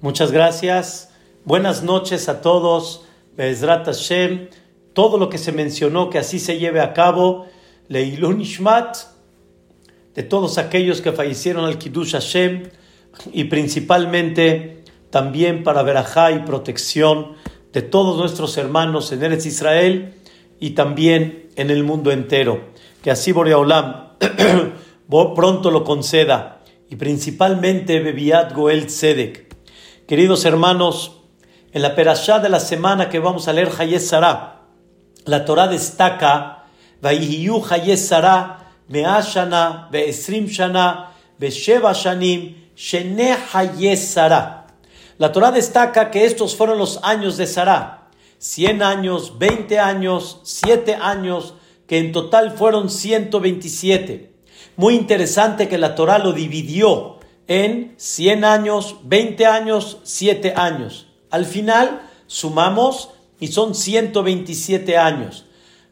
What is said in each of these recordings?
Muchas gracias. Buenas noches a todos. Bezrat Hashem. Todo lo que se mencionó, que así se lleve a cabo. Leilun Ishmat. De todos aquellos que fallecieron al Kiddush Hashem. Y principalmente también para verajá y protección de todos nuestros hermanos en Eretz Israel y también en el mundo entero. Que así Boreolam pronto lo conceda y principalmente Bebiat Goel Tzedek. Queridos hermanos, en la perashá de la semana que vamos a leer Hayez la Torah destaca Vaihiyu Hayez Meashana Beesrim Shana Besheva Shanim Shene Hayez. La Torah destaca que estos fueron los años de Sarah, 100 años, 20 años, 7 años, que en total fueron 127. Muy interesante que la Torah lo dividió en 100 años, 20 años, 7 años. Al final sumamos y son 127 años.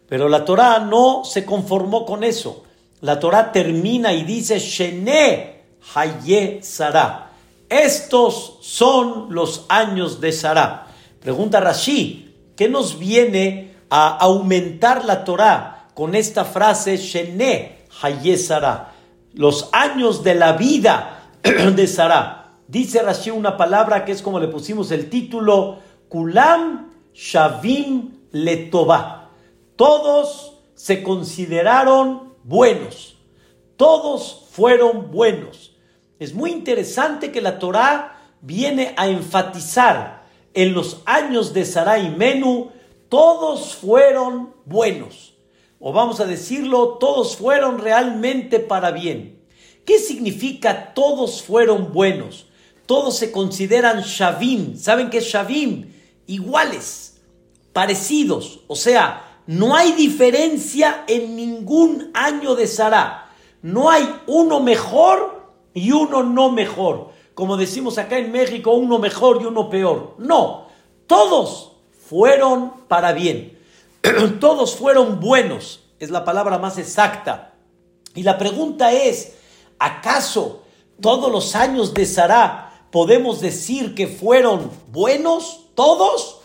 Pero la Torah no se conformó con eso. La Torah termina y dice Shene Haye Sarah. Estos son los años de Sarah. Pregunta Rashi, ¿qué nos viene a aumentar la Torah con esta frase Shene Hayesara, los años de la vida de Sara. Dice Rashi una palabra que es como le pusimos el título, Kulam Shavim Letová. Todos se consideraron buenos. Todos fueron buenos. Es muy interesante que la Torá viene a enfatizar en los años de Sara y Menú, todos fueron buenos o vamos a decirlo, todos fueron realmente para bien. ¿Qué significa todos fueron buenos? Todos se consideran Shavim. ¿Saben qué es Shavim? Iguales, parecidos. O sea, no hay diferencia en ningún año de Sarah. No hay uno mejor y uno no mejor. Como decimos acá en México, uno mejor y uno peor. No, todos fueron para bien. todos fueron buenos, es la palabra más exacta. Y la pregunta es, ¿acaso todos los años de Sarah podemos decir que fueron buenos todos?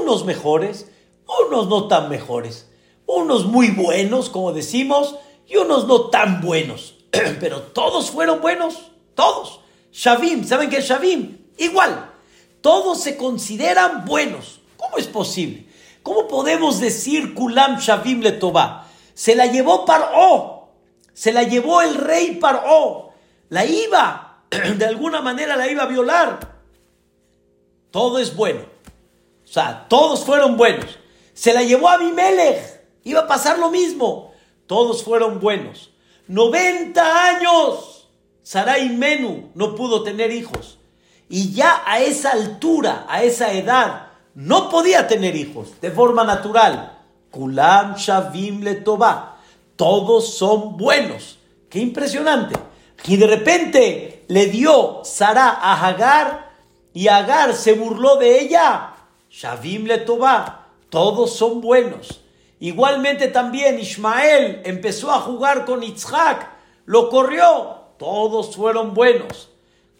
Unos mejores, unos no tan mejores, unos muy buenos, como decimos, y unos no tan buenos. Pero todos fueron buenos, todos. Shavim, ¿saben qué es Shavim? Igual, todos se consideran buenos. ¿Cómo es posible? ¿Cómo podemos decir Kulam Shavim Letová? Se la llevó Paró, se la llevó el rey Paró, la iba, de alguna manera la iba a violar. Todo es bueno. O sea, todos fueron buenos. Se la llevó a Abimelech, iba a pasar lo mismo. Todos fueron buenos. 90 años. Sarai Menú no pudo tener hijos. Y ya a esa altura, a esa edad, no podía tener hijos de forma natural. Kulam Shavim Letová. Todos son buenos. Qué impresionante. Y de repente le dio Sara a Hagar y Hagar se burló de ella. Shavim Letová. Todos son buenos. Igualmente también Ismael empezó a jugar con Isaac. Lo corrió. Todos fueron buenos.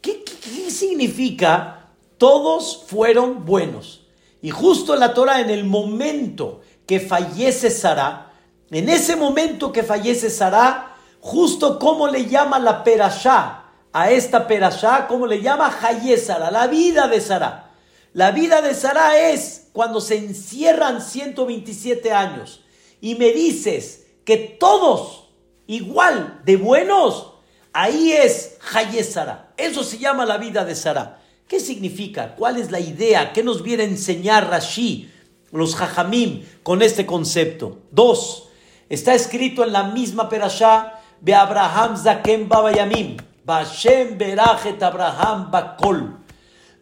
¿Qué, qué significa? Todos fueron buenos. Y justo la Torah, en el momento que fallece Sara, en ese momento que fallece Sara, justo como le llama la perashá a esta perashá, como le llama Hayesara, la vida de Sara. La vida de Sara es cuando se encierran 127 años y me dices que todos igual de buenos, ahí es Hayesara. Eso se llama la vida de Sara. ¿Qué significa? ¿Cuál es la idea? ¿Qué nos viene a enseñar Rashi, los Jajamim, con este concepto? Dos, está escrito en la misma perashá de Abraham Zakem Babayamim, Bashem Berachet Abraham Bakol.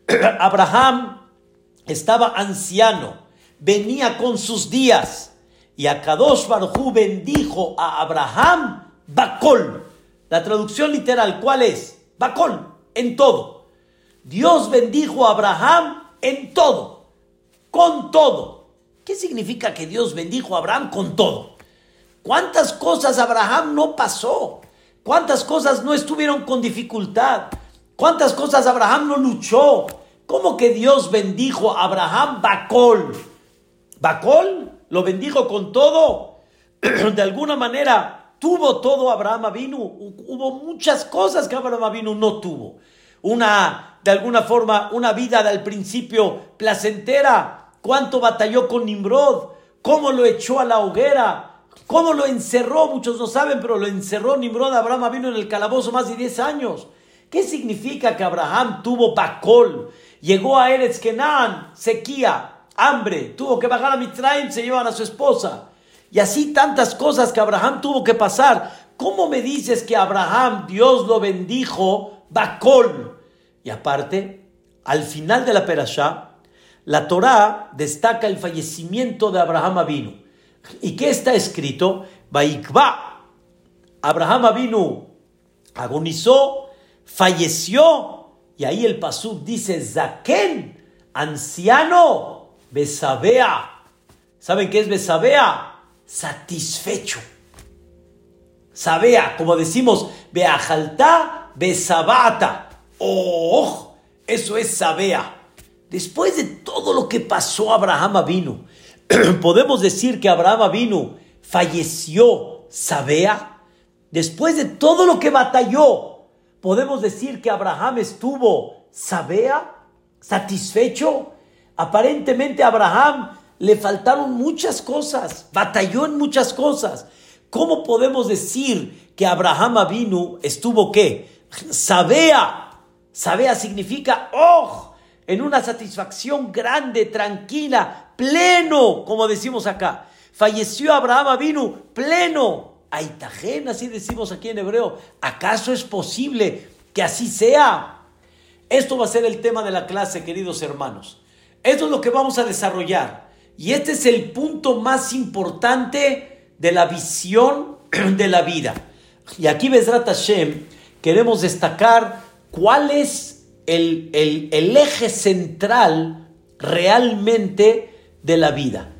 Abraham estaba anciano, venía con sus días, y a Kadosh Baruj bendijo a Abraham Bakol. La traducción literal, ¿cuál es? Bakol, en todo. Dios bendijo a Abraham en todo, con todo. ¿Qué significa que Dios bendijo a Abraham con todo? ¿Cuántas cosas Abraham no pasó? ¿Cuántas cosas no estuvieron con dificultad? ¿Cuántas cosas Abraham no luchó? ¿Cómo que Dios bendijo a Abraham Bacol? ¿Bacol? ¿Lo bendijo con todo? De alguna manera tuvo todo Abraham vino. Hubo muchas cosas que Abraham vino no tuvo. Una, de alguna forma, una vida del principio placentera. ¿Cuánto batalló con Nimrod? ¿Cómo lo echó a la hoguera? ¿Cómo lo encerró? Muchos no saben, pero lo encerró Nimrod. Abraham vino en el calabozo más de 10 años. ¿Qué significa que Abraham tuvo Bacol? Llegó a Eretz Kenan, sequía, hambre, tuvo que bajar a Mitraim, se llevan a su esposa. Y así tantas cosas que Abraham tuvo que pasar. ¿Cómo me dices que Abraham, Dios lo bendijo, Bacol? Y aparte, al final de la perashá, la Torá destaca el fallecimiento de Abraham Avinu. ¿Y qué está escrito? Baikba. Abraham Avinu agonizó, falleció y ahí el pasú dice, Zaken, anciano, besabea. ¿Saben qué es besabea? Satisfecho. Sabea, como decimos, beajalta, besabata. Oh, eso es sabea. Después de todo lo que pasó, Abraham vino. Podemos decir que Abraham vino, falleció, sabea. Después de todo lo que batalló, podemos decir que Abraham estuvo sabea, satisfecho. Aparentemente a Abraham le faltaron muchas cosas, batalló en muchas cosas. ¿Cómo podemos decir que Abraham Avinu estuvo qué? Sabea. Sabea significa oh, en una satisfacción grande, tranquila, pleno, como decimos acá. Falleció Abraham Avinu pleno, Aitajen, así decimos aquí en hebreo. ¿Acaso es posible que así sea? Esto va a ser el tema de la clase, queridos hermanos. Esto es lo que vamos a desarrollar. Y este es el punto más importante de la visión de la vida. Y aquí, Besrat Hashem, queremos destacar cuál es el, el eje central realmente de la vida.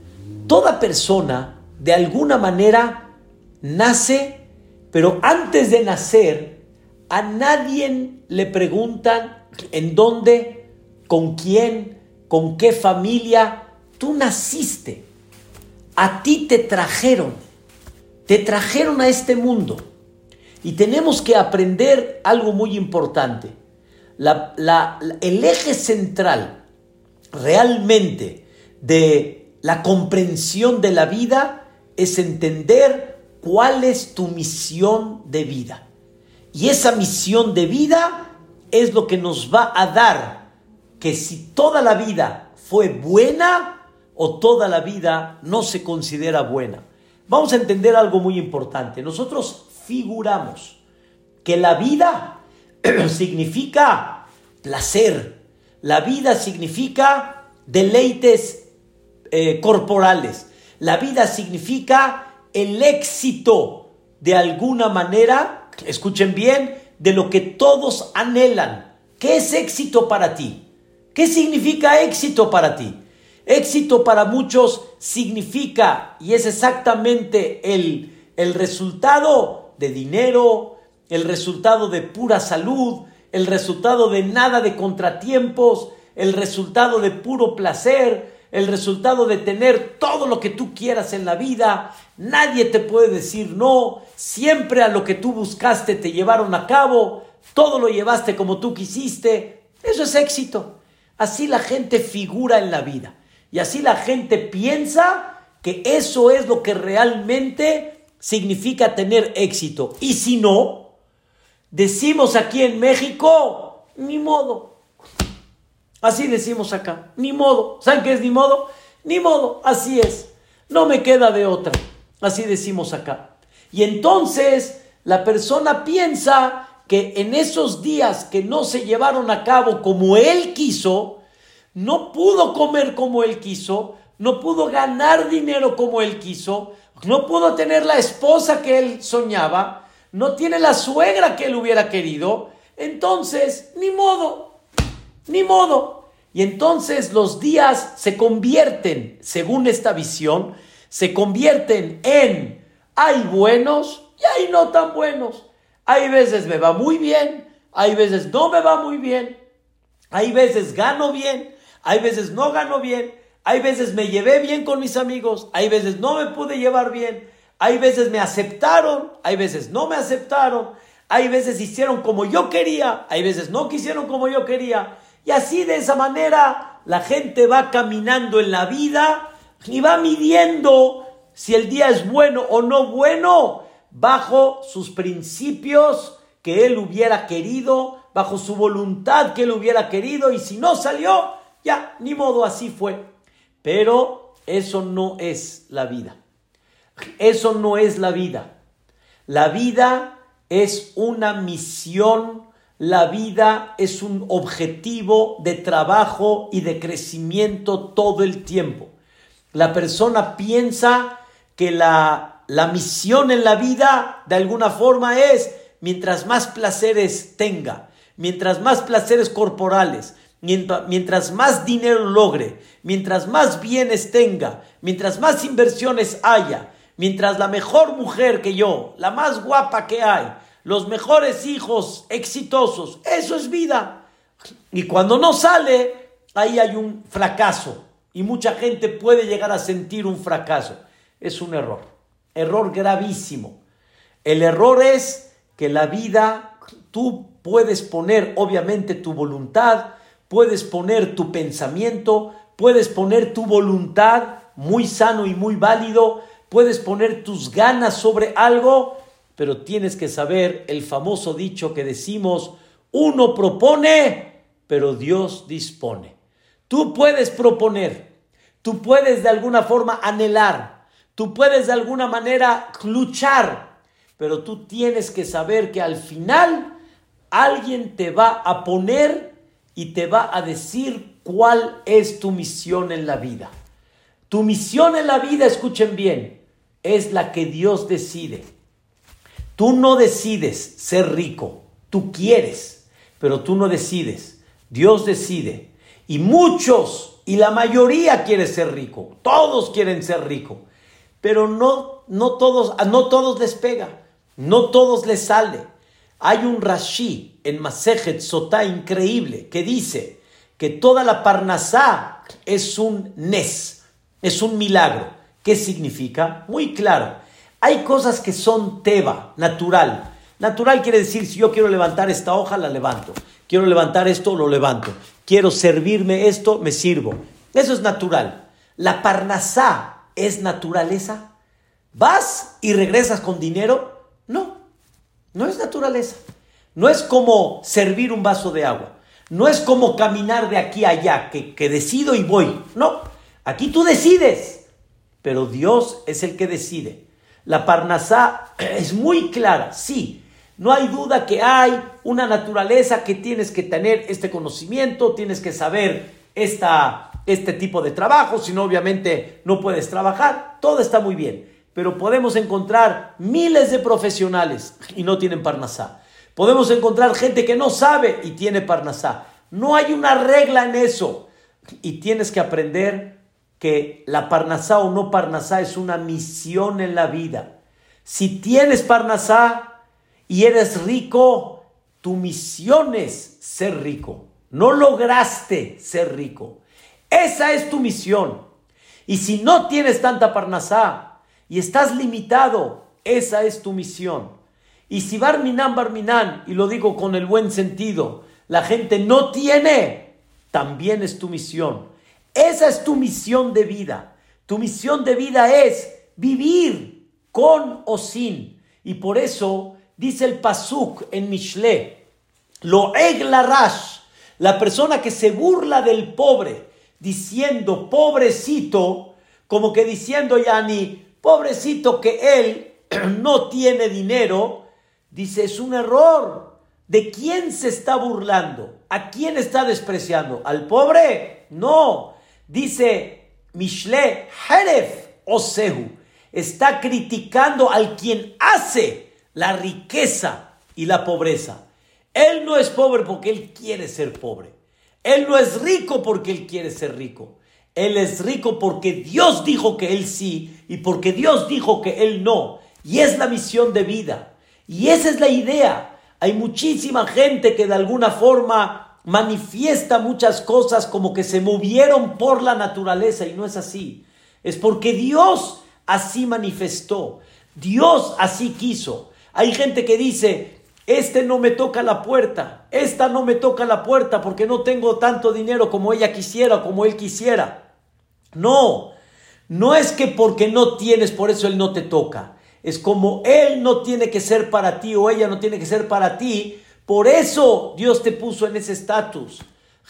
Toda persona, de alguna manera, nace, pero antes de nacer, a nadie le preguntan en dónde, con quién, con qué familia tú naciste. A ti te trajeron, te trajeron a este mundo. Y tenemos que aprender algo muy importante. el eje central realmente de la comprensión de la vida es entender cuál es tu misión de vida. Y esa misión de vida es lo que nos va a dar que si toda la vida fue buena o toda la vida no se considera buena. Vamos a entender algo muy importante. Nosotros que la vida significa placer, la vida significa deleites eh, corporales, la vida significa el éxito de alguna manera, escuchen bien, de lo que todos anhelan. ¿Qué es éxito para ti? ¿Qué significa éxito para ti? Éxito para muchos significa, y es exactamente el, el resultado de dinero, el resultado de pura salud, el resultado de nada de contratiempos, el resultado de puro placer, el resultado de tener todo lo que tú quieras en la vida. Nadie te puede decir no. Siempre a lo que tú buscaste te llevaron a cabo. Todo lo llevaste como tú quisiste. Eso es éxito. Así la gente figura en la vida. Y así la gente piensa que eso es lo que realmente significa tener éxito. Y si no, decimos aquí en México, ni modo. Así decimos acá, ni modo. ¿Saben qué es ni modo? Ni modo, así es. No me queda de otra. Así decimos acá. Y entonces la persona piensa que en esos días que no se llevaron a cabo como él quiso, no pudo comer como él quiso, no pudo ganar dinero como él quiso, no pudo tener la esposa que él soñaba, no tiene la suegra que él hubiera querido, entonces, ni modo, ni modo. Y entonces los días se convierten, según esta visión, se convierten en hay buenos y hay no tan buenos. Hay veces me va muy bien, hay veces no me va muy bien, hay veces gano bien, hay veces no gano bien, hay veces me llevé bien con mis amigos, hay veces no me pude llevar bien, hay veces me aceptaron, hay veces no me aceptaron, hay veces hicieron como yo quería, hay veces no quisieron como yo quería. Y así de esa manera la gente va caminando en la vida y va midiendo si el día es bueno o no bueno bajo sus principios que él hubiera querido, bajo su voluntad que él hubiera querido y si no salió, ya, ni modo, así fue. Pero eso no es la vida. Eso no es la vida. La vida es una misión, la vida es un objetivo de trabajo y de crecimiento todo el tiempo. La persona piensa que la, la misión en la vida de alguna forma es mientras más placeres tenga, mientras más placeres corporales, mientras, más dinero logre, mientras más bienes tenga, mientras más inversiones haya, mientras la mejor mujer que yo, la más guapa que hay, los mejores hijos exitosos, eso es vida. Y cuando no sale, ahí hay un fracaso. Y mucha gente puede llegar a sentir un fracaso. Es un error. Error gravísimo. El error es que la vida, tú puedes poner obviamente tu voluntad, puedes poner tu pensamiento, puedes poner tu voluntad, muy sano y muy válido, puedes poner tus ganas sobre algo, pero tienes que saber el famoso dicho que decimos, uno propone, pero Dios dispone. Tú puedes proponer, tú puedes de alguna forma anhelar, tú puedes de alguna manera luchar, pero tú tienes que saber que al final alguien te va a poner y te va a decir cuál es tu misión en la vida. Tu misión en la vida, escuchen bien, es la que Dios decide. Tú no decides ser rico, tú quieres, pero tú no decides. Dios decide. Y muchos, y la mayoría quiere ser rico, todos quieren ser rico, pero no, no, todos, no todos les pega, no todos les sale. Hay un Rashi en Masejet Sotá increíble que dice que toda la Parnasá es un Nes, es un milagro. ¿Qué significa? Muy claro. Hay cosas que son teba, natural. Natural quiere decir, si yo quiero levantar esta hoja, la levanto. Quiero levantar esto, lo levanto. Quiero servirme esto, me sirvo. Eso es natural. La parnasá es naturaleza. ¿Vas y regresas con dinero? No, no es naturaleza. No es como servir un vaso de agua. No es como caminar de aquí a allá, que, que decido y voy. No, aquí tú decides. Pero Dios es el que decide. La Parnasá es muy clara, sí. No hay duda que hay una naturaleza que tienes que tener este conocimiento, tienes que saber esta, este tipo de trabajo, si no obviamente no puedes trabajar. Todo está muy bien pero podemos encontrar miles de profesionales y no tienen Parnasá. Podemos encontrar gente que no sabe y tiene Parnasá. No hay una regla en eso. Y tienes que aprender que la Parnasá o no Parnasá es una misión en la vida. Si tienes Parnasá y eres rico, tu misión es ser rico. No lograste ser rico. Esa es tu misión. Y si no tienes tanta Parnasá, y estás limitado, esa es tu misión. Y si Barminan, Barminan, y lo digo con el buen sentido, la gente no tiene, también es tu misión. Esa es tu misión de vida. Tu misión de vida es vivir con o sin. Y por eso dice el Pasuk en Mishle, lo rash, la persona que se burla del pobre, diciendo pobrecito, como que diciendo Yani, pobrecito que él no tiene dinero, dice, es un error. ¿De quién se está burlando? ¿A quién está despreciando? ¿Al pobre? No. Dice Mishle Heref Osehu. Está criticando al quien hace la riqueza y la pobreza. Él no es pobre porque él quiere ser pobre. Él no es rico porque él quiere ser rico. Él es rico porque Dios dijo que Él sí y porque Dios dijo que Él no. Y es la misión de vida. Y esa es la idea. Hay muchísima gente que de alguna forma manifiesta muchas cosas como que se movieron por la naturaleza y no es así. Es porque Dios así manifestó, Dios así quiso. Hay gente que dice, este no me toca la puerta, esta no me toca la puerta porque no tengo tanto dinero como ella quisiera, como él quisiera. No, no es que porque no tienes, por eso él no te toca. Es como él no tiene que ser para ti o ella no tiene que ser para ti, por eso Dios te puso en ese estatus.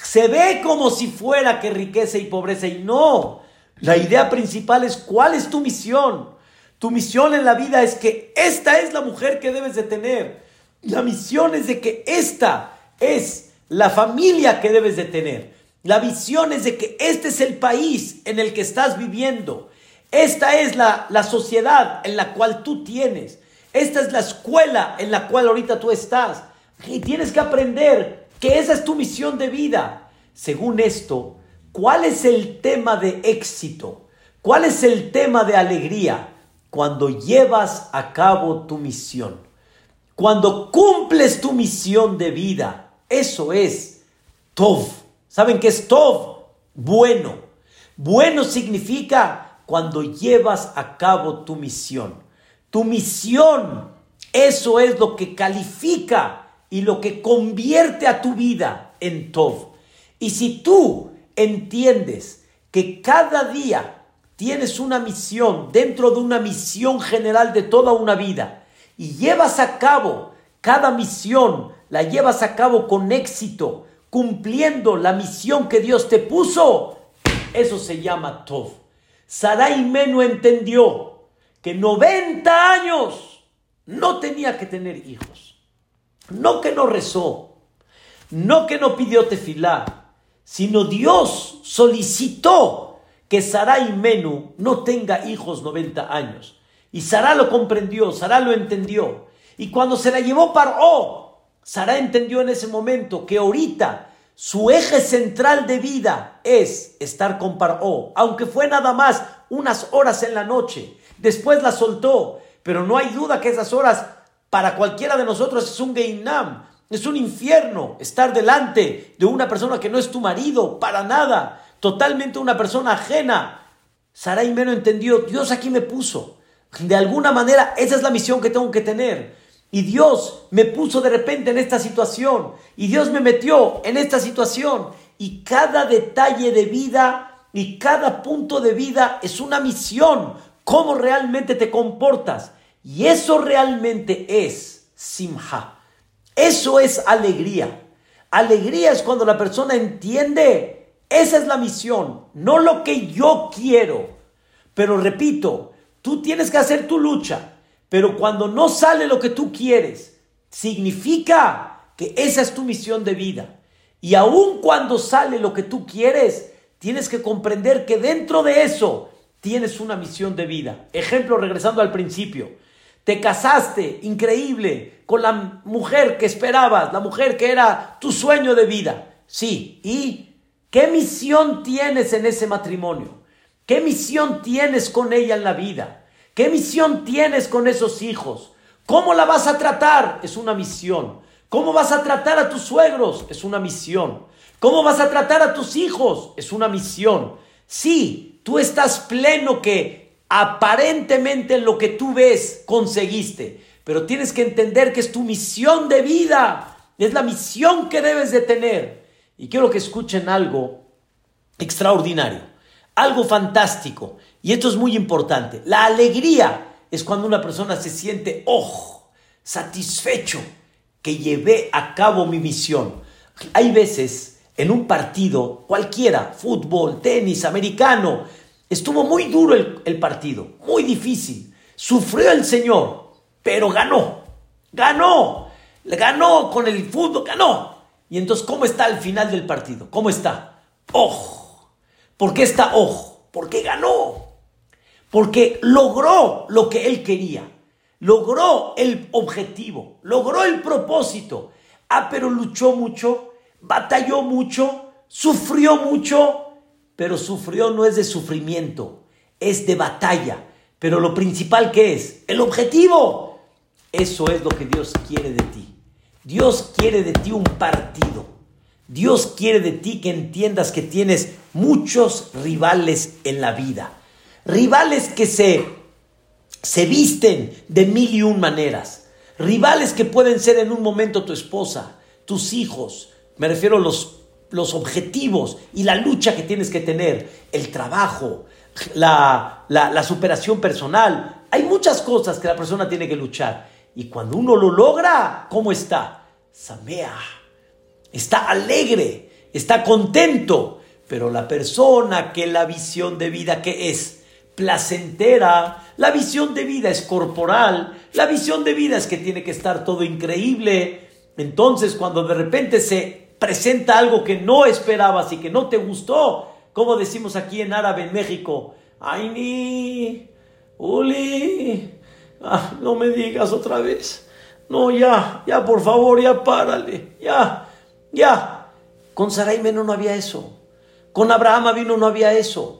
Se ve como si fuera que riqueza y pobreza y no. La idea principal es cuál es tu misión. Tu misión en la vida es que esta es la mujer que debes de tener. La misión es de que esta es la familia que debes de tener. La visión es de que este es el país en el que estás viviendo. Esta es la, la sociedad en la cual tú tienes. Esta es la escuela en la cual ahorita tú estás. Y tienes que aprender que esa es tu misión de vida. Según esto, ¿cuál es el tema de éxito? ¿Cuál es el tema de alegría? Cuando llevas a cabo tu misión. Cuando cumples tu misión de vida. Eso es Tov. ¿Saben qué es Tov? Bueno. Bueno significa cuando llevas a cabo tu misión. Tu misión, eso es lo que califica y lo que convierte a tu vida en Tov. Y si tú entiendes que cada día tienes una misión dentro de una misión general de toda una vida y llevas a cabo cada misión, la llevas a cabo con éxito, cumpliendo la misión que Dios te puso, eso se llama Tov. Sarai Menu entendió que 90 años no tenía que tener hijos. No que no rezó, no que no pidió tefilá, sino Dios solicitó que Sarai Menú no tenga hijos 90 años. Y Sara lo comprendió, Sara lo entendió. Y cuando se la llevó Paró, Sara entendió en ese momento que ahorita su eje central de vida es estar con Paró, aunque fue nada más unas horas en la noche. Después la soltó, pero no hay duda que esas horas para cualquiera de nosotros es un Geinam, es un infierno estar delante de una persona que no es tu marido, para nada, totalmente una persona ajena. Sarai Meno entendió, Dios aquí me puso. De alguna manera, esa es la misión que tengo que tener. Y Dios me puso de repente en esta situación. Y Dios me metió en esta situación. Y cada detalle de vida y cada punto de vida es una misión. Cómo realmente te comportas. Y eso realmente es simha. Eso es alegría. Alegría es cuando la persona entiende, esa es la misión, no lo que yo quiero. Pero repito, tú tienes que hacer tu lucha. Pero cuando no sale lo que tú quieres, significa que esa es tu misión de vida. Y aun cuando sale lo que tú quieres, tienes que comprender que dentro de eso tienes una misión de vida. Ejemplo, regresando al principio. Te casaste, increíble, con la mujer que esperabas, la mujer que era tu sueño de vida. Sí, ¿y qué misión tienes en ese matrimonio? ¿Qué misión tienes con ella en la vida? ¿Qué misión tienes con esos hijos? ¿Cómo la vas a tratar? Es una misión. ¿Cómo vas a tratar a tus suegros? Es una misión. ¿Cómo vas a tratar a tus hijos? Es una misión. Sí, tú estás pleno que aparentemente en lo que tú ves conseguiste, pero tienes que entender que es tu misión de vida. Es la misión que debes de tener. Y quiero que escuchen algo extraordinario, algo fantástico. Y esto es muy importante. La alegría es cuando una persona se siente, oh, satisfecho que llevé a cabo mi misión. Hay veces en un partido, cualquiera, fútbol, tenis, americano, estuvo muy duro el, el partido, muy difícil. Sufrió el Señor, pero ganó, ganó, ganó con el fútbol, ganó. Y entonces, ¿cómo está al final del partido? ¿Cómo está? ¡Oh! ¿Por qué está oh? Porque ganó porque logró lo que él quería, logró el objetivo, logró el propósito. Ah, pero luchó mucho, batalló mucho, sufrió mucho, pero sufrió no es de sufrimiento, es de batalla. Pero lo principal que es, el objetivo, eso es lo que Dios quiere de ti. Dios quiere de ti un partido. Dios quiere de ti que entiendas que tienes muchos rivales en la vida. Rivales que se, se visten de mil y un maneras. Rivales que pueden ser en un momento tu esposa, tus hijos. Me refiero a los, los objetivos y la lucha que tienes que tener. El trabajo, la, la superación personal. Hay muchas cosas que la persona tiene que luchar. Y cuando uno lo logra, ¿cómo está? Samea. Está alegre, está contento. Pero la persona que la visión de vida que es placentera, la visión de vida es corporal, la visión de vida es que tiene que estar todo increíble. Entonces, cuando de repente se presenta algo que no esperabas y que no te gustó, como decimos aquí en árabe en México, ay ni, uli, ah, no me digas otra vez. No, ya, ya, por favor, ya párale, ya, ya. Con Sarai no había eso. Con Abraham vino no había eso.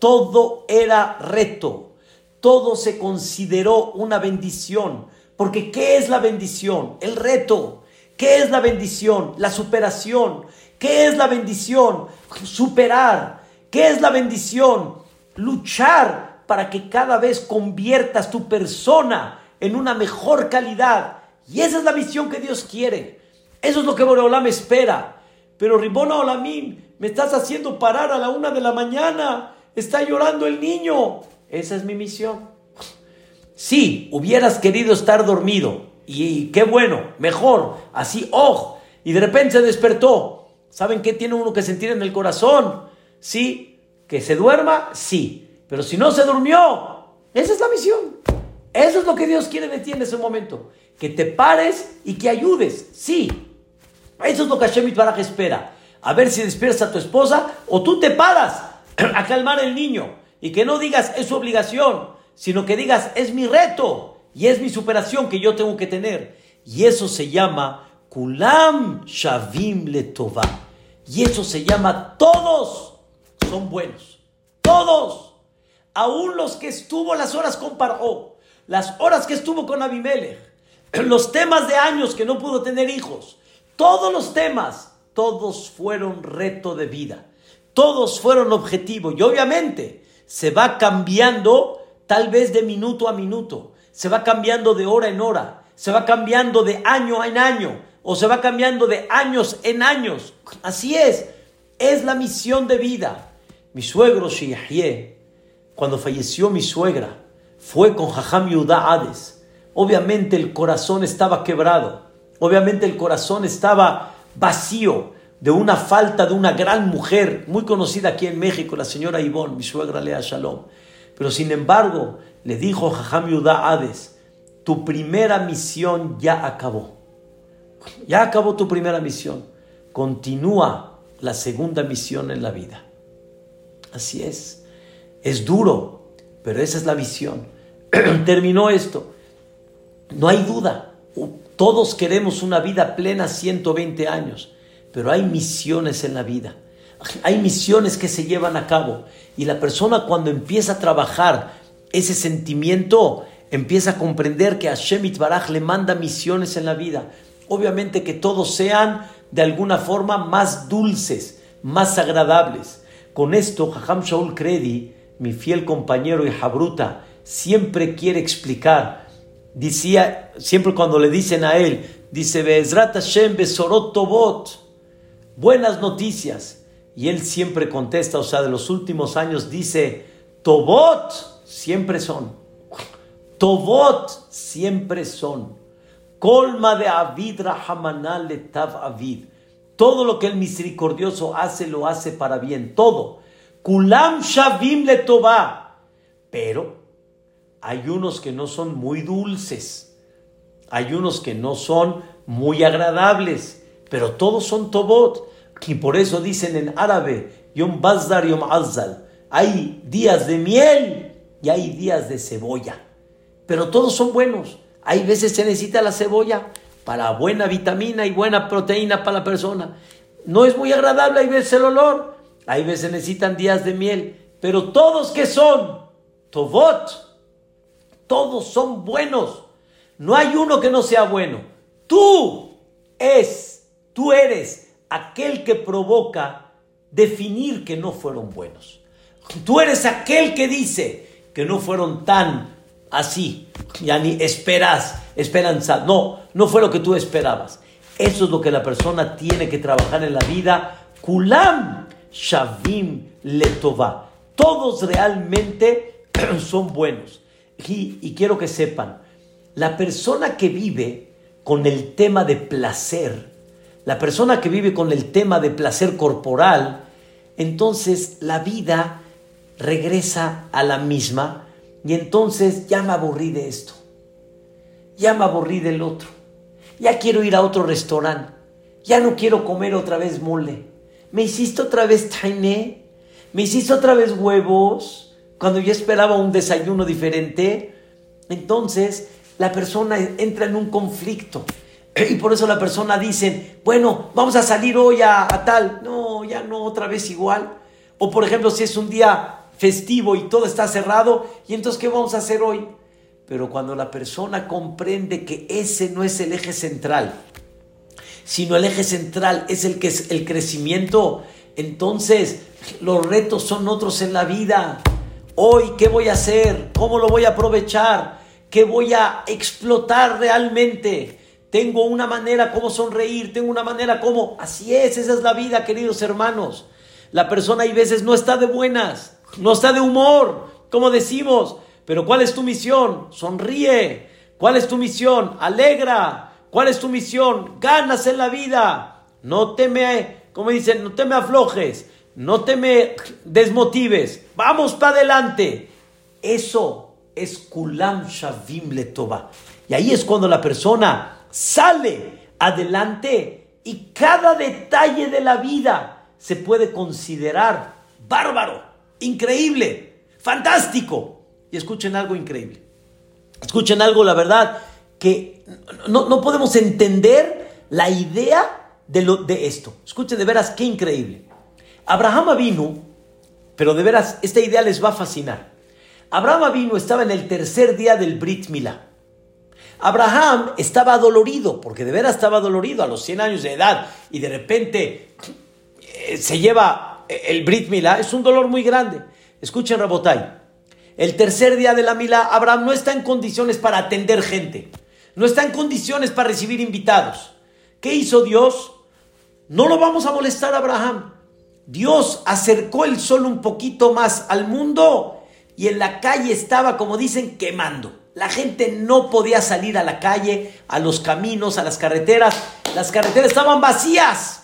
Todo era reto. Todo se consideró una bendición. Porque ¿qué es la bendición? El reto. ¿Qué es la bendición? La superación. ¿Qué es la bendición? Superar. ¿Qué es la bendición? Luchar para que cada vez conviertas tu persona en una mejor calidad. Y esa es la visión que Dios quiere. Eso es lo que Boreolam espera. Pero Ribona Olamim, me estás haciendo parar a la una de la mañana. Está llorando el niño. Esa es mi misión. Si hubieras querido estar dormido, y qué bueno, mejor, así, oh, y de repente se despertó. ¿Saben qué tiene uno que sentir en el corazón? Sí, que se duerma, sí, pero si no se durmió, esa es la misión. Eso es lo que Dios quiere de ti en ese momento. Que te pares y que ayudes, sí. Eso es lo que Hashem Baraj espera. A ver si despiertas a tu esposa o tú te paras a calmar el niño. Y que no digas es su obligación, sino que digas es mi reto. Y es mi superación que yo tengo que tener. Y eso se llama Kulam Shavim Letova. Y eso se llama todos son buenos. Todos. Aún los que estuvo las horas con Paró, las horas que estuvo con Abimelech, los temas de años que no pudo tener hijos, todos los temas, todos fueron reto de vida. Todos fueron objetivo. Y obviamente se va cambiando tal vez de minuto a minuto se va cambiando de hora en hora, se va cambiando de año en año, o se va cambiando de años en años. Así es, es la misión de vida. Mi suegro Shiyahye, cuando falleció mi suegra, fue con Jajam Yudá Hades. Obviamente el corazón estaba quebrado, obviamente el corazón estaba vacío de una falta de una gran mujer muy conocida aquí en México, la señora Ivonne, mi suegra Lea Shalom. Pero sin embargo, le dijo Jajam Yudá Hades, tu primera misión ya acabó. Ya acabó tu primera misión. Continúa la segunda misión en la vida. Así es. Es duro, pero esa es la visión. Terminó esto. No hay duda. Todos queremos una vida plena 120 años, pero hay misiones en la vida. Hay misiones que se llevan a cabo y la persona cuando empieza a trabajar ese sentimiento, empieza a comprender que Hashem Baraj le manda misiones en la vida. Obviamente que todos sean de alguna forma más dulces, más agradables. Con esto, Jajam Shaul Kredi, mi fiel compañero y Jabruta, siempre quiere explicar. Decía, siempre cuando le dicen a él, dice, Be'ezrat Hashem Besorot Tobot, buenas noticias. Y él siempre contesta, o sea, de los últimos años dice, Tobot siempre son. Tobot siempre son. Colma de Avid Rahamanal Tav Avid. Todo lo que el misericordioso hace, lo hace para bien. Todo. Kulam Shavim le Pero hay unos que no son muy dulces. Hay unos que no son muy agradables. Pero todos son Tobot. Y por eso dicen en árabe, Yom Bazdar Yom Azal, hay días de miel y hay días de cebolla. Pero todos son buenos. Hay veces se necesita la cebolla para buena vitamina y buena proteína para la persona. No es muy agradable, hay veces el olor, hay veces necesitan días de miel, pero todos que son, Tovot, todos son buenos. No hay uno que no sea bueno. Tú, es, tú eres aquel que provoca definir que no fueron buenos. Tú eres aquel que dice que no fueron tan así, ya ni esperas, esperanza. No, no fue lo que tú esperabas. Eso es lo que la persona tiene que trabajar en la vida. Kulam Shavim Letová. Todos realmente son buenos. Y, y quiero que sepan, la persona que vive con el tema de placer, la persona que vive con el tema de placer corporal, entonces la vida regresa a la misma y entonces ya me aburrí de esto, ya me aburrí del otro, ya quiero ir a otro restaurante, ya no quiero comer otra vez mole, me hiciste otra vez tainé, me hiciste otra vez huevos, cuando yo esperaba un desayuno diferente, entonces la persona entra en un conflicto. Y por eso la persona dice, bueno, vamos a salir hoy a, tal. No, ya no, otra vez igual. O por ejemplo, si es un día festivo y todo está cerrado, ¿y entonces qué vamos a hacer hoy? Pero cuando la persona comprende que ese no es el eje central, sino el eje central es el que es el crecimiento, entonces los retos son otros en la vida. Hoy, ¿qué voy a hacer? ¿Cómo lo voy a aprovechar? ¿Qué voy a explotar realmente? Tengo una manera como sonreír, tengo una manera como... Así es, esa es la vida, queridos hermanos. La persona hay veces no está de buenas, no está de humor, como decimos. Pero ¿cuál es tu misión? Sonríe. ¿Cuál es tu misión? Alegra. ¿Cuál es tu misión? Ganas en la vida. No te me, como dicen, no te me aflojes. No te me desmotives. Vamos para adelante. Eso es Kulam Shavim. Y ahí es cuando la persona sale adelante y cada detalle de la vida se puede considerar bárbaro, increíble, fantástico. Y escuchen algo increíble. Escuchen algo, la verdad, que no, no podemos entender la idea de, lo, de esto. Escuchen de veras qué increíble. Abraham vino, pero de veras esta idea les va a fascinar. Abraham vino estaba en el tercer día del Brit Milá. Abraham estaba dolorido, porque de veras estaba dolorido a los 100 años de edad y de repente eh, se lleva el Brit Milá, es un dolor muy grande. Escuchen, Rabotai, el tercer día de la Milá, Abraham no está en condiciones para atender gente, no está en condiciones para recibir invitados. ¿Qué hizo Dios? No lo vamos a molestar a Abraham. Dios acercó el sol un poquito más al mundo y en la calle estaba, como dicen, quemando. La gente no podía salir a la calle, a los caminos, a las carreteras. Las carreteras estaban vacías.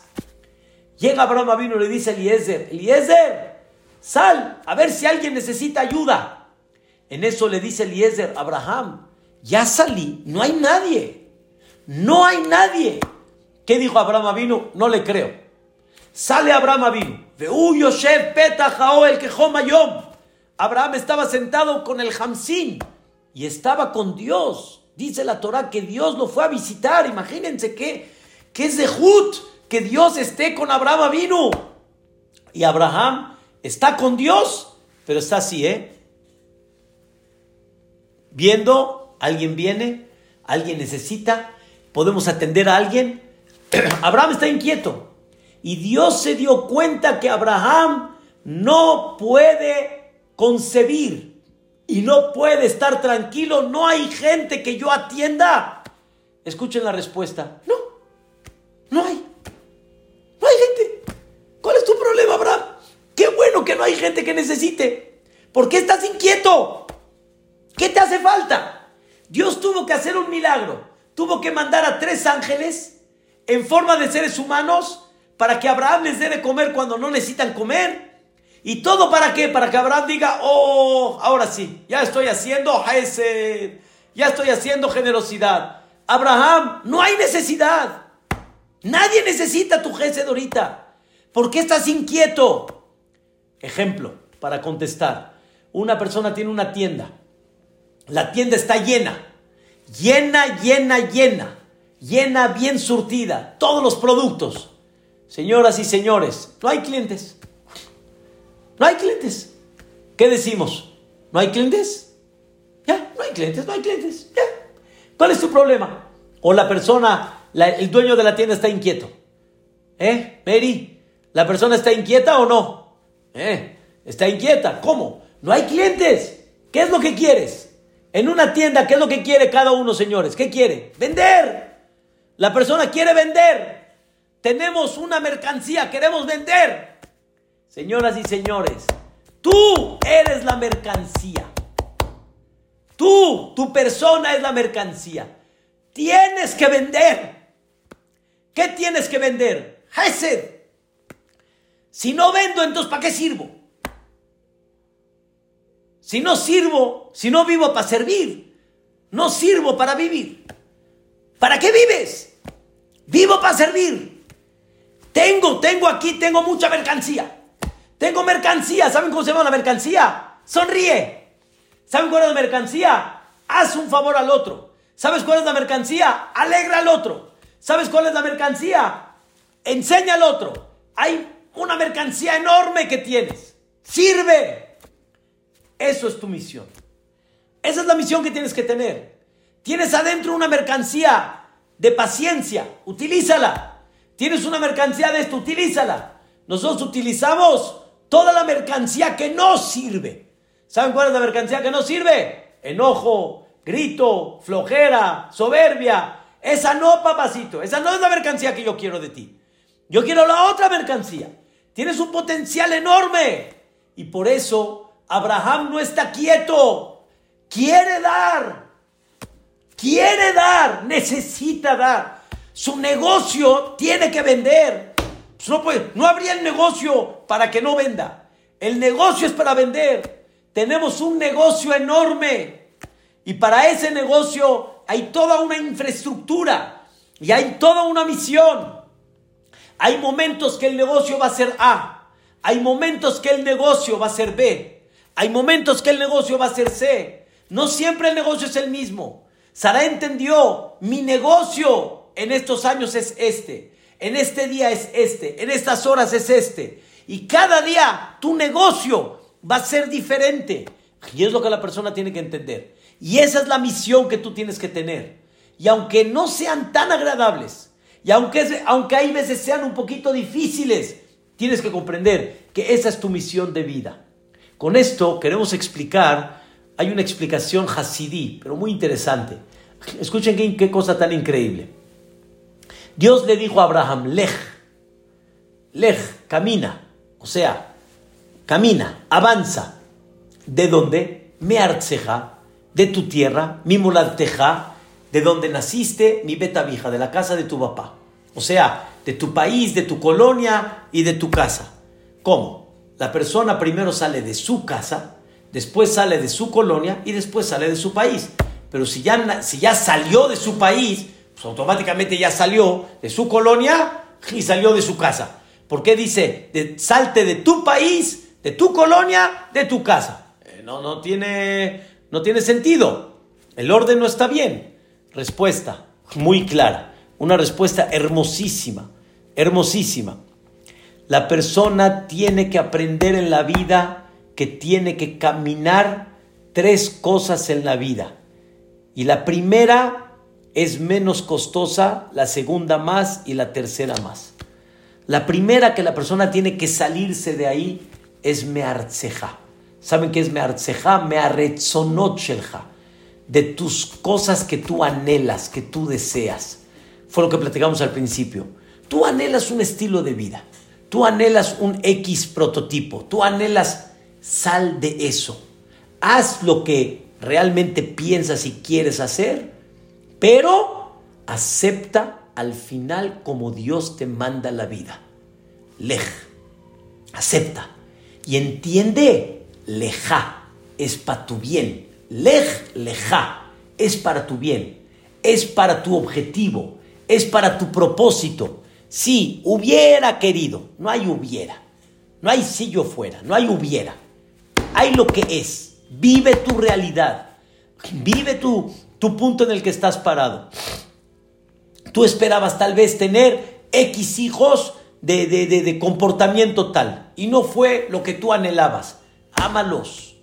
Llega Abraham vino y le dice a Eliezer, Eliezer, sal, a ver si alguien necesita ayuda. En eso le dice Eliezer, Abraham, ya salí, no hay nadie. No hay nadie. ¿Qué dijo Abraham vino? No le creo. Sale Abraham vino. Abraham estaba sentado con el Hamsin y estaba con Dios. Dice la Torah que Dios lo fue a visitar. Imagínense que, es de Jud que Dios esté con Abraham vino. Y Abraham está con Dios, pero está así, ¿eh? Viendo, alguien viene, alguien necesita, podemos atender a alguien. Abraham está inquieto. Y Dios se dio cuenta que Abraham no puede concebir y no puede estar tranquilo. No hay gente que yo atienda. Escuchen la respuesta. No, no hay. No hay gente. ¿Cuál es tu problema, Abraham? Qué bueno que no hay gente que necesite. ¿Por qué estás inquieto? ¿Qué te hace falta? Dios tuvo que hacer un milagro. Tuvo que mandar a tres ángeles en forma de seres humanos para que Abraham les dé de comer cuando no necesitan comer. ¿Y todo para qué? Para que Abraham diga, oh, ahora sí, ya estoy haciendo ese, ya estoy haciendo generosidad. Abraham, no hay necesidad. Nadie necesita tu Gesed ahorita. ¿Por qué estás inquieto? Ejemplo, para contestar. Una persona tiene una tienda. La tienda está llena. Llena, llena, llena. Llena, bien surtida. Todos los productos. Señoras y señores, no hay clientes. No hay clientes. ¿Qué decimos? ¿No hay clientes? Ya, no hay clientes, no hay clientes. ¿Cuál es tu problema? O la persona el dueño de la tienda está inquieto. ¿Eh, Mary? ¿La persona está inquieta o no? ¿Eh? Está inquieta. ¿Cómo? No hay clientes. ¿Qué es lo que quieres? En una tienda, ¿qué es lo que quiere cada uno, señores? ¿Qué quiere? Vender. La persona quiere vender. Tenemos una mercancía, queremos vender. Señoras y señores, tú eres la mercancía. Tú, tu persona es la mercancía. Tienes que vender. ¿Qué tienes que vender? Hesed. Si no vendo, entonces ¿para qué sirvo? Si no sirvo, si no vivo para servir, no sirvo para vivir. ¿Para qué vives? Vivo para servir. Tengo, tengo aquí, tengo mucha mercancía. Tengo mercancía. ¿Saben cómo se llama la mercancía? Sonríe. ¿Saben cuál es la mercancía? Haz un favor al otro. ¿Sabes cuál es la mercancía? Alegra al otro. ¿Sabes cuál es la mercancía? Enseña al otro. Hay una mercancía enorme que tienes. Sirve. Eso es tu misión. Esa es la misión que tienes que tener. Tienes adentro una mercancía de paciencia. Utilízala. Tienes una mercancía de esto. Utilízala. Nosotros utilizamos toda la mercancía que no sirve. ¿Saben cuál es la mercancía que no sirve? Enojo, grito, flojera, soberbia. Esa no, papacito. Esa no es la mercancía que yo quiero de ti. Yo quiero la otra mercancía. Tienes un potencial enorme. Y por eso Abraham no está quieto. Quiere dar. Quiere dar. Necesita dar. Su negocio tiene que vender. Pues no, puede, no habría el negocio para que no venda. El negocio es para vender. Tenemos un negocio enorme. Y para ese negocio hay toda una infraestructura. Y hay toda una misión. Hay momentos que el negocio va a ser A. Hay momentos que el negocio va a ser B. Hay momentos que el negocio va a ser C. No siempre el negocio es el mismo. Sara entendió, mi negocio en estos años es este. En este día es este. En estas horas es este. Y cada día tu negocio va a ser diferente. Y es lo que la persona tiene que entender. Y esa es la misión que tú tienes que tener. Y aunque no sean tan agradables, y aunque, aunque hay veces sean un poquito difíciles, tienes que comprender que esa es tu misión de vida. Con esto queremos explicar, hay una explicación hasidí, pero muy interesante. Escuchen qué, qué cosa tan increíble. Dios le dijo a Abraham, lej, lej, camina, o sea, camina, avanza. ¿De dónde? Me artseja, de tu tierra, mi molalteja, de donde naciste, mi betabija, de la casa de tu papá. O sea, de tu país, de tu colonia y de tu casa. ¿Cómo? La persona primero sale de su casa, después sale de su colonia y después sale de su país. Pero si ya, si ya salió de su país, pues automáticamente ya salió de su colonia y salió de su casa. ¿Por qué dice, de, salte de tu país, de tu colonia, de tu casa? Eh, no, no, tiene, no tiene sentido. El orden no está bien. Respuesta muy clara, una respuesta hermosísima, hermosísima. La persona tiene que aprender en la vida que tiene que caminar tres cosas en la vida. Y la primera es menos costosa, la segunda más y la tercera más. La primera que la persona tiene que salirse de ahí es meartseja. ¿Saben qué es meartseja? Mearretzonochelja de tus cosas que tú anhelas, que tú deseas. Fue lo que platicamos al principio. Tú anhelas un estilo de vida, tú anhelas un X prototipo, tú anhelas, sal de eso. Haz lo que realmente piensas y quieres hacer, pero acepta al final como Dios te manda la vida. Lej, acepta y entiende, leja, es para tu bien. Lej, leja, es para tu bien, es para tu objetivo, es para tu propósito. Si hubiera querido, no hay hubiera, no hay si yo fuera, no hay hubiera, hay lo que es. Vive tu realidad, vive tu, tu punto en el que estás parado. Tú esperabas tal vez tener X hijos de, de, de, comportamiento tal y no fue lo que tú anhelabas. Ámalos,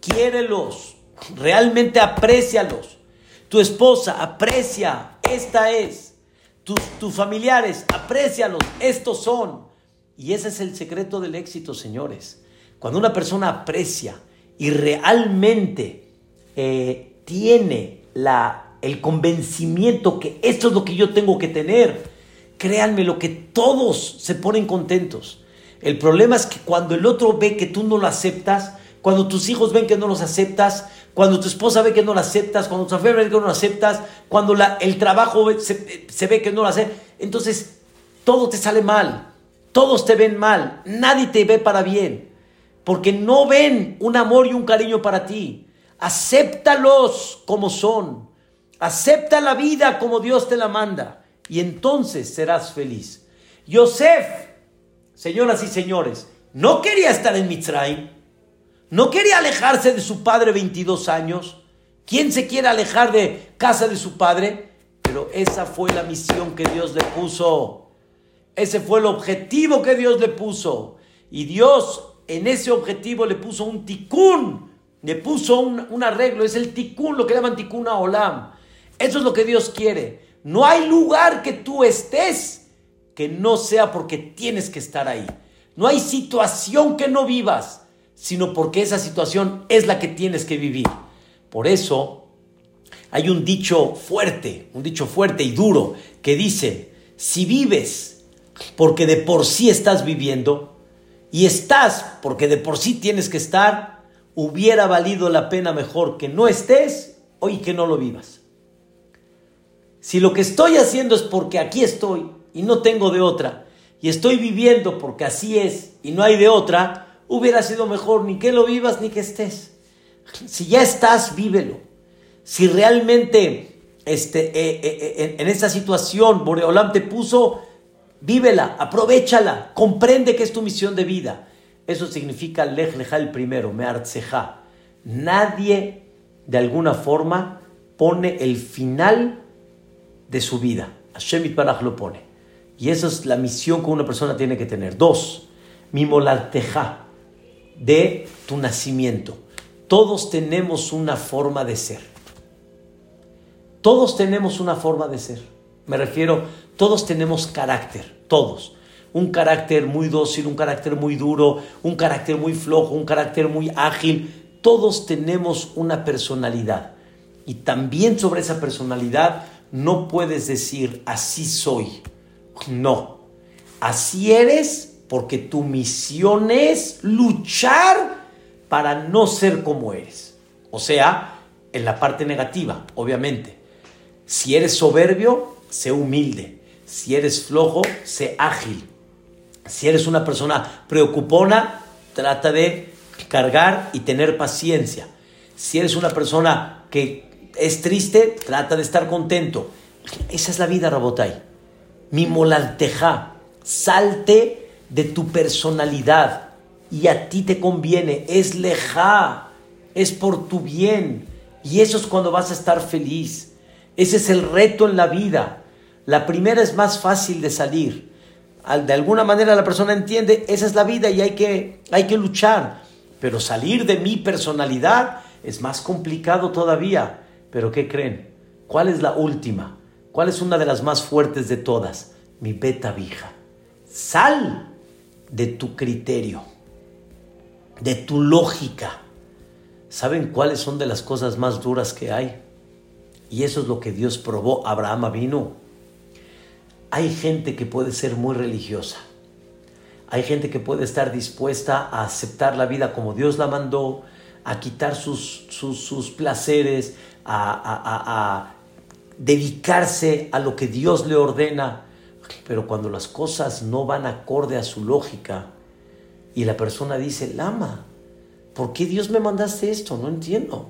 quiérelos, realmente aprécialos. Tu esposa aprecia, esta es. tus, tus familiares, aprécialos, estos son. Y ese es el secreto del éxito, señores. Cuando una persona aprecia y realmente eh, tiene la, el convencimiento que esto es lo que yo tengo que tener, créanme lo que todos se ponen contentos. El problema es que cuando el otro ve que tú no lo aceptas, cuando tus hijos ven que no los aceptas, cuando tu esposa ve que no lo aceptas, cuando tu familia ve que no lo aceptas, cuando la, el trabajo se, ve que no lo hace, entonces todo te sale mal, todos te ven mal, nadie te ve para bien, porque no ven un amor y un cariño para ti. Acéptalos como son, acepta la vida como Dios te la manda y entonces serás feliz. Yosef, señoras y señores, no quería estar en Mitzrayim, no quería alejarse de su padre 22 años. ¿Quién se quiere alejar de casa de su padre? Pero esa fue la misión que Dios le puso. Ese fue el objetivo que Dios le puso. Y Dios en ese objetivo le puso un ticún, le puso un, arreglo. Es el ticún, lo que llaman ticún a olam. Eso es lo que Dios quiere. No hay lugar que tú estés que no sea porque tienes que estar ahí. No hay situación que no vivas sino porque esa situación es la que tienes que vivir. Por eso hay un dicho fuerte, un dicho fuerte y duro que dice, si vives porque de por sí estás viviendo y estás porque de por sí tienes que estar, hubiera valido la pena mejor que no estés o y que no lo vivas. Si lo que estoy haciendo es porque aquí estoy y no tengo de otra, y estoy viviendo porque así es y no hay de otra, hubiera sido mejor ni que lo vivas ni que estés. Si ya estás, vívelo. Si realmente este, eh, eh, eh, en, esta situación Boreolam te puso, vívela, aprovechala, comprende que es tu misión de vida. Eso significa lej leja el primero, me artseja. Nadie de alguna forma pone el final de su vida. Hashem Itbaraj lo pone. Y esa es la misión que una persona tiene que tener. Dos, mimolarteja de tu nacimiento. Todos tenemos una forma de ser. Todos tenemos una forma de ser. Me refiero, todos tenemos carácter, todos. Un carácter muy dócil, un carácter muy duro, un carácter muy flojo, un carácter muy ágil. Todos tenemos una personalidad. Y también sobre esa personalidad no puedes decir así soy. No. Así eres porque tu misión es luchar para no ser como eres. O sea, en la parte negativa, obviamente. Si eres soberbio, sé humilde. Si eres flojo, sé ágil. Si eres una persona preocupona, trata de cargar y tener paciencia. Si eres una persona que es triste, trata de estar contento. Esa es la vida, Rabotai. Mi molalteja. Salte de tu personalidad y a ti te conviene, es leja, es por tu bien y eso es cuando vas a estar feliz. Ese es el reto en la vida. La primera es más fácil de salir. De alguna manera la persona entiende, esa es la vida y hay que, hay que luchar. Pero salir de mi personalidad es más complicado todavía. Pero ¿qué creen? ¿Cuál es la última? ¿Cuál es una de las más fuertes de todas? Mi beta vija. Sal de tu criterio, de tu lógica. ¿Saben cuáles son de las cosas más duras que hay? Y eso es lo que Dios probó. Abraham vino. Hay gente que puede ser muy religiosa. Hay gente que puede estar dispuesta a aceptar la vida como Dios la mandó, a quitar sus, sus, placeres, a, dedicarse a lo que Dios le ordena. Pero cuando las cosas no van acorde a su lógica y la persona dice, Lama, ¿por qué Dios me mandaste esto? No entiendo.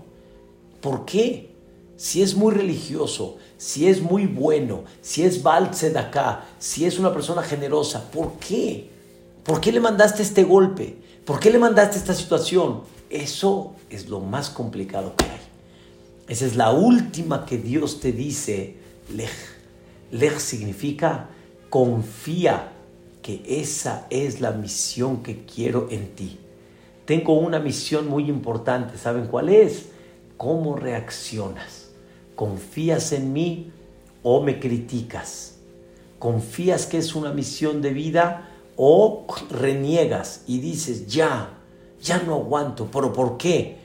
¿Por qué? Si es muy religioso, si es muy bueno, si es de acá, si es una persona generosa, ¿por qué? ¿Por qué le mandaste este golpe? ¿Por qué le mandaste esta situación? Eso es lo más complicado que hay. Esa es la última que Dios te dice, lej. Lej significa confía que esa es la misión que quiero en ti. Tengo una misión muy importante, ¿saben cuál es? ¿Cómo reaccionas? ¿Confías en mí o me criticas? ¿Confías que es una misión de vida o reniegas y dices, ya, ya no aguanto? ¿Pero por qué?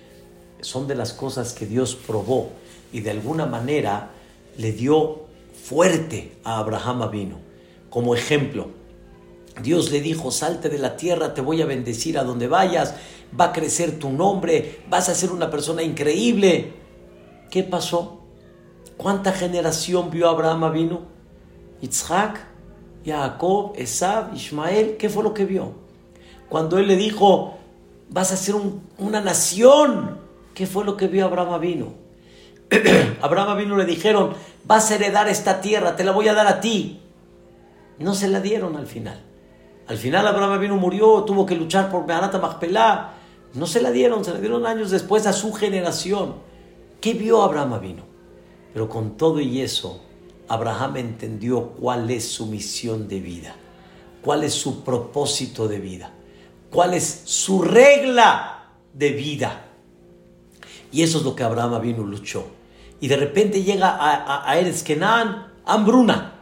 Son de las cosas que Dios probó y de alguna manera le dio fuerte a Abraham vino. Como ejemplo, Dios le dijo, salte de la tierra, te voy a bendecir a donde vayas, va a crecer tu nombre, vas a ser una persona increíble. ¿Qué pasó? ¿Cuánta generación vio Abraham vino? Isaac, Jacob, Esab, Ismael, ¿qué fue lo que vio? Cuando él le dijo, vas a ser una nación, ¿qué fue lo que vio Abraham vino? Abraham vino le dijeron, vas a heredar esta tierra, te la voy a dar a ti. No se la dieron al final. Al final Abraham vino murió, tuvo que luchar por Beanata Machpelah. No se la dieron, se la dieron años después a su generación. ¿Qué vio Abraham vino? Pero con todo y eso, Abraham entendió cuál es su misión de vida, cuál es su propósito de vida, cuál es su regla de vida. Y eso es lo que Abraham vino luchó. Y de repente llega a, a, Eretz Kenan, hambruna.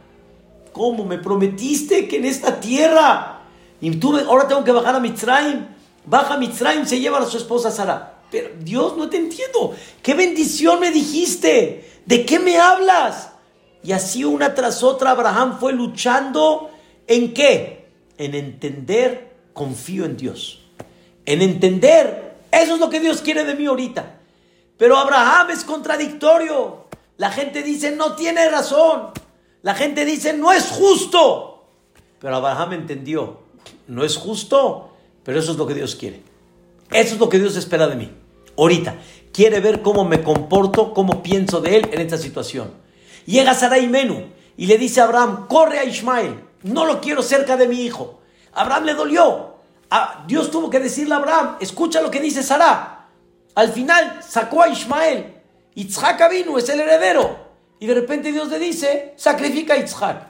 ¿Cómo me prometiste que en esta tierra? Y tú, ahora tengo que bajar a Mitzrayim. Baja a Mitzrayim, se lleva a su esposa Sara. Pero Dios, no te entiendo. ¿Qué bendición me dijiste? ¿De qué me hablas? Y así una tras otra Abraham fue luchando en qué? En entender, confío en Dios. En entender, eso es lo que Dios quiere de mí ahorita. Pero Abraham es contradictorio. La gente dice, no tiene razón. La gente dice, no es justo. Pero Abraham entendió, no es justo, pero eso es lo que Dios quiere. Eso es lo que Dios espera de mí. Ahorita, quiere ver cómo me comporto, cómo pienso de él en esta situación. Llega Sarai Menú y le dice a Abraham, corre a Ismael, no lo quiero cerca de mi hijo. Abraham le dolió. Dios tuvo que decirle a Abraham, escucha lo que dice Sara. Al final sacó a Ismael. Yitzhak vino, es el heredero. Y de repente Dios le dice, sacrifica a Yitzhak.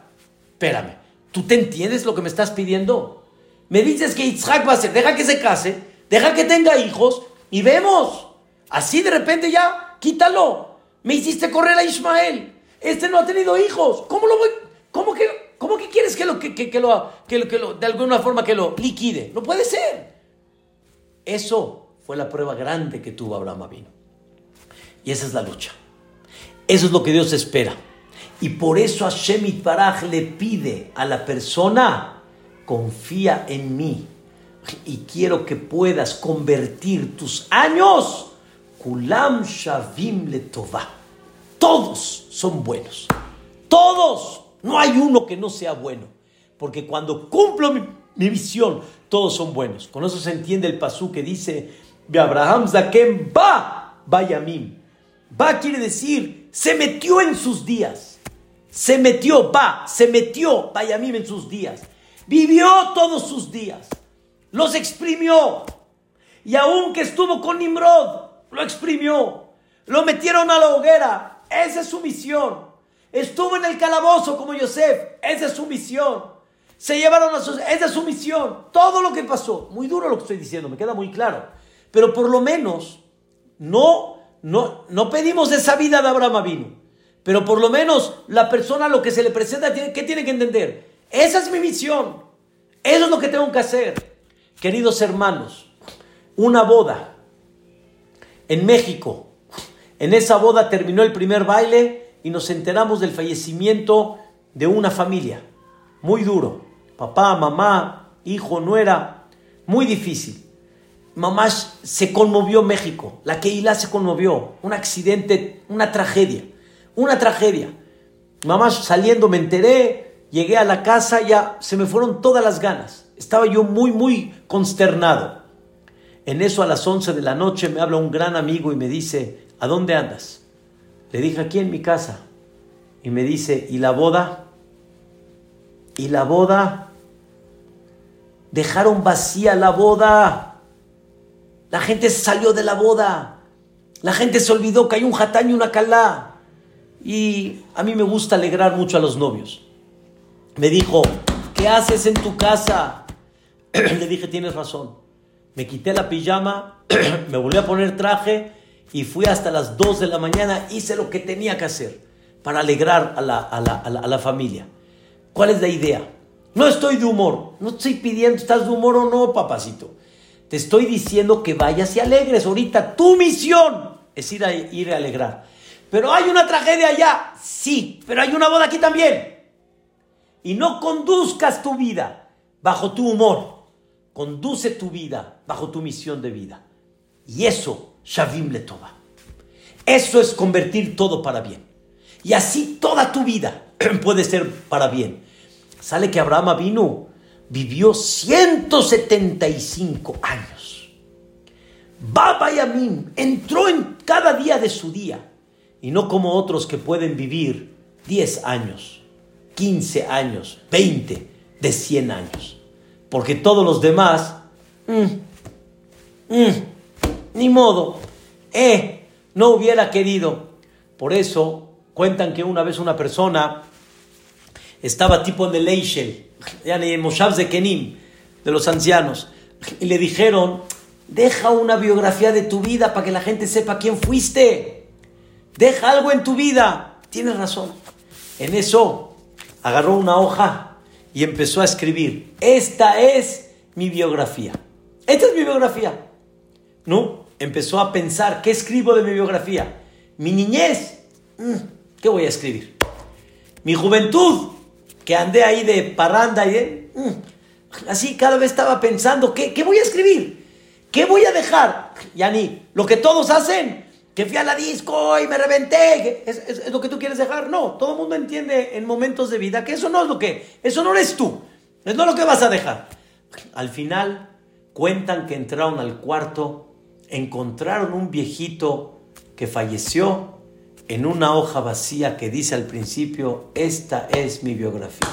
Espérame, ¿tú te entiendes lo que me estás pidiendo? Me dices que Yitzhak va a ser, deja que se case, deja que tenga hijos y vemos. Así de repente ya, quítalo. Me hiciste correr a Ismael. Este no ha tenido hijos. ¿Cómo lo voy? ¿Cómo que, cómo que quieres que lo, que, que, lo, que, lo, de alguna forma que lo liquide? No puede ser. Eso fue la prueba grande que tuvo Abraham vino. Y esa es la lucha. Eso es lo que Dios espera. Y por eso Hashem Itbaraj le pide a la persona, confía en mí. Y quiero que puedas convertir tus años, Kulam Shavim Letovah todos son buenos. Todos. No hay uno que no sea bueno. Porque cuando cumplo mi, visión, todos son buenos. Con eso se entiende el pasú que dice, de Abraham Zakem va, Bayamim. Va quiere decir, se metió en sus días. Se metió, va, se metió, Bayamim en sus días. Vivió todos sus días. Los exprimió. Y aunque estuvo con Nimrod, lo exprimió. Lo metieron a la hoguera, esa es su misión. Estuvo en el calabozo como Yosef. Esa es su misión. Se llevaron a sus... Esa es su misión. Todo lo que pasó. Muy duro lo que estoy diciendo, me queda muy claro. Pero por lo menos no, no, no pedimos esa vida de Abraham vino. Pero por lo menos la persona lo que se le presenta, ¿qué tiene que entender? Esa es mi misión. Eso es lo que tengo que hacer. Queridos hermanos, una boda en México en esa boda terminó el primer baile y nos enteramos del fallecimiento de una familia. Muy duro. Papá, mamá, hijo, nuera. Muy difícil. Mamá se conmovió México. La Keilah se conmovió. Un accidente, una tragedia. Una tragedia. Mamá saliendo me enteré. Llegué a la casa, ya se me fueron todas las ganas. Estaba yo muy, muy consternado. En eso a las 11 de la noche me habla un gran amigo y me dice, ¿a dónde andas? Le dije, aquí en mi casa. Y me dice, ¿y la boda? ¿Y la boda? Dejaron vacía la boda. La gente salió de la boda. La gente se olvidó que hay un jatán y una calá. Y a mí me gusta alegrar mucho a los novios. Me dijo, ¿qué haces en tu casa? Le dije, tienes razón. Me quité la pijama, me volví a poner traje y fui hasta las 2 de la mañana, hice lo que tenía que hacer para alegrar a la, a la, familia. ¿Cuál es la idea? No estoy de humor. No estoy pidiendo, ¿estás de humor o no, papacito? Te estoy diciendo que vayas y alegres. Ahorita tu misión es ir a, ir a alegrar. Pero hay una tragedia allá. Sí, pero hay una boda aquí también. Y no conduzcas tu vida bajo tu humor. Conduce tu vida bajo tu misión de vida. Y eso, Shavim Letova. Eso es convertir todo para bien. Y así toda tu vida puede ser para bien. Sale que Abraham vino, vivió 175 años. Baba Yamin entró en cada día de su día. Y no como otros que pueden vivir 10 años, 15 años, 20, de 100 años. Porque todos los demás, mm, mm, ni modo, eh, no hubiera querido. Por eso cuentan que una vez una persona estaba tipo en el Moshav de Kenim, de los ancianos, y le dijeron, deja una biografía de tu vida para que la gente sepa quién fuiste. Deja algo en tu vida. Tienes razón. En eso agarró una hoja y empezó a escribir, esta es mi biografía. Esta es mi biografía. ¿No? Empezó a pensar, ¿qué escribo de mi biografía? Mi niñez, mm, ¿qué voy a escribir? Mi juventud, que andé ahí de parranda y. Mm, así cada vez estaba pensando, ¿qué, ¿qué voy a escribir? ¿Qué voy a dejar? Yani, lo que todos hacen, que fui a la disco y me reventé, ¿es, es, lo que tú quieres dejar? No, todo el mundo entiende en momentos de vida que eso no es lo que, eso no eres tú, es no lo que vas a dejar. Al final cuentan que entraron al cuarto, encontraron un viejito que falleció en una hoja vacía que dice al principio, esta es mi biografía.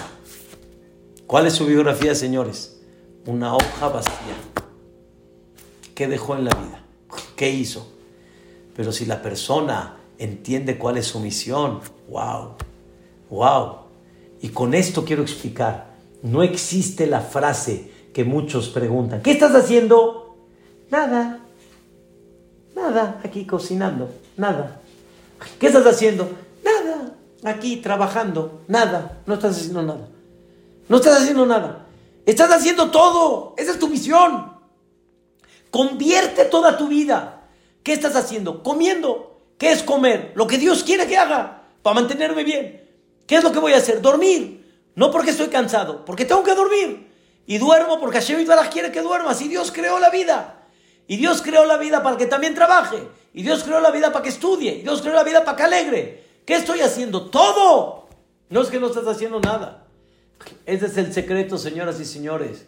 ¿Cuál es su biografía, señores? Una hoja vacía. ¿Qué dejó en la vida? ¿Qué hizo? Pero si la persona entiende cuál es su misión, wow, wow. Y con esto quiero explicar, no existe la frase que muchos preguntan, ¿qué estás haciendo? Nada, nada, aquí cocinando, nada. ¿Qué estás haciendo? Nada, aquí trabajando, nada, no estás haciendo nada. No estás haciendo nada. Estás haciendo todo, esa es tu misión. Convierte toda tu vida ¿Qué estás haciendo? Comiendo. ¿Qué es comer? Lo que Dios quiere que haga para mantenerme bien. ¿Qué es lo que voy a hacer? Dormir. No porque estoy cansado, porque tengo que dormir. Y duermo porque Hashem Itbaraj quiere que duerma. Si Dios creó la vida. Y Dios creó la vida para que también trabaje. Y Dios creó la vida para que estudie. Y Dios creó la vida para que alegre. ¿Qué estoy haciendo? Todo. No es que no estás haciendo nada. Ese es el secreto, señoras y señores.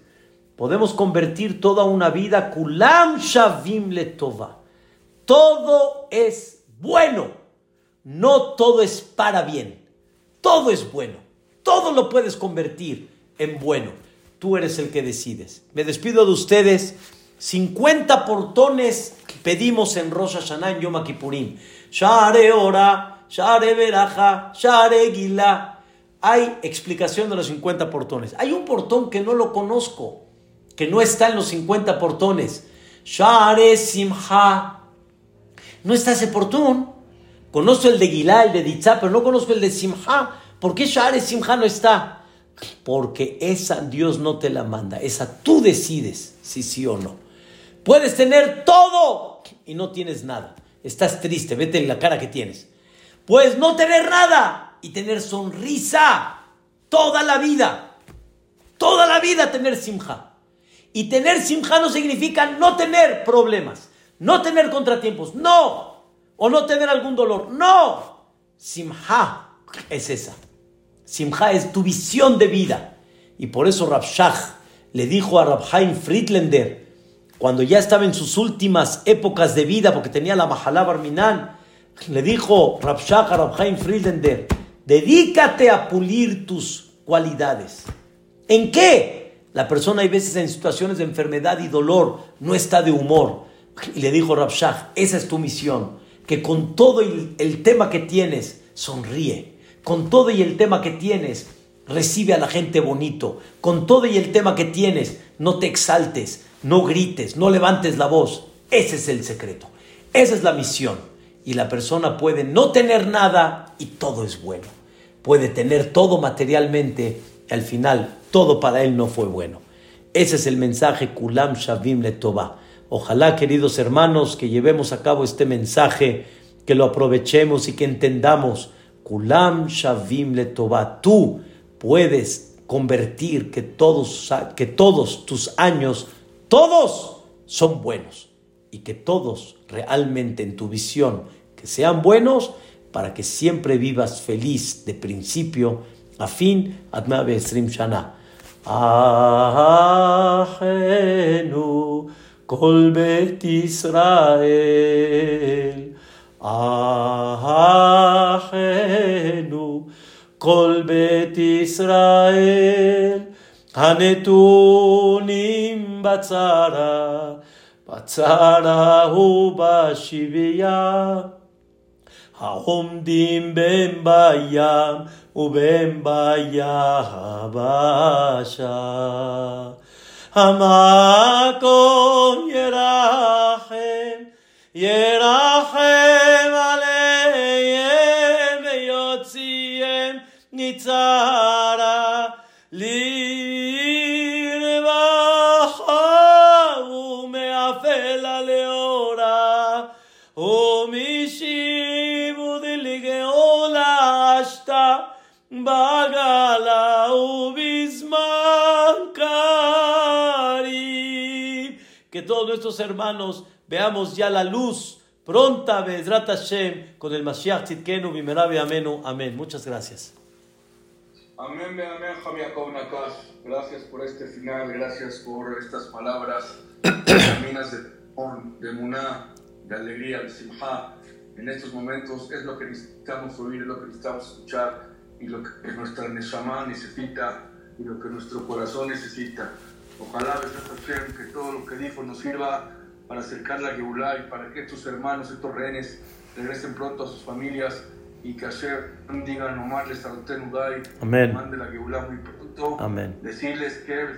Podemos convertir toda una vida kulam shavim letova. Todo es bueno. No todo es para bien. Todo es bueno. Todo lo puedes convertir en bueno. Tú eres el que decides. Me despido de ustedes. 50 portones pedimos en Rosh Hashanah en Yom Kippurim. Share Ora, Share Beraja, Share Gila. Hay explicación de los 50 portones. Hay un portón que no lo conozco, que no está en los 50 portones. Share Simha, no está ese portón. Conozco el de Gilá, el de Ditzá, pero no conozco el de Simha. ¿Por qué Share Simha no está? Porque esa Dios no te la manda. Esa tú decides si sí o no. Puedes tener todo y no tienes nada. Estás triste, vete en la cara que tienes. Puedes no tener nada y tener sonrisa toda la vida. Toda la vida tener simja. Y tener simja no significa no tener problemas. No tener contratiempos, no. O no tener algún dolor, no. Simha es esa. Simha es tu visión de vida. Y por eso Rabshah le dijo a Rabhaim Friedlander, cuando ya estaba en sus últimas épocas de vida, porque tenía la Mahalá Barminan, le dijo Rabshah a Rabhaim Friedlander, dedícate a pulir tus cualidades. ¿En qué? La persona hay veces en situaciones de enfermedad y dolor no está de humor y le dijo Rabshah, esa es tu misión, que con todo el tema que tienes, sonríe. Con todo y el tema que tienes, recibe a la gente bonito. Con todo y el tema que tienes, no te exaltes, no grites, no levantes la voz. Ese es el secreto. Esa es la misión. Y la persona puede no tener nada y todo es bueno. Puede tener todo materialmente y al final todo para él no fue bueno. Ese es el mensaje Kulam Shavim Letová. Ojalá, queridos hermanos, que llevemos a cabo este mensaje, que lo aprovechemos y que entendamos. Kulam Shavim Letová. Tú puedes convertir que todos, que todos tus años, todos son buenos y que todos realmente en tu visión que sean buenos para que siempre vivas feliz de principio a fin. Adma Besrim Shana. Ahenu kol bet Israel. Ahenu kol bet Israel. הנתונים בצרה, בצרה ובשבייה. העומדים בין בים ובין ביבשה. המקום ירחם, ירחם עליהם ויוציאם מצרה Que todos nuestros hermanos veamos ya la luz pronta, Bezrat Hashem, con el Mashiach Tzidkenu, Bimerabe Amenu. Amén. Muchas gracias. Amén, amén, Javier Nakash. Gracias por este final, gracias por estas palabras caminas de, de muná, de alegría, de simha. En estos momentos es lo que necesitamos oír, es lo que necesitamos escuchar y lo que nuestra neshama necesita y lo que nuestro corazón necesita. Ojalá, Hashem, que todo lo que dijo nos sirva para acercar la Geulah y para que estos hermanos, estos rehenes, regresen pronto a sus familias y que Hashem diga nomás les Udai, mande la Geulah muy pronto, Amén. decirles que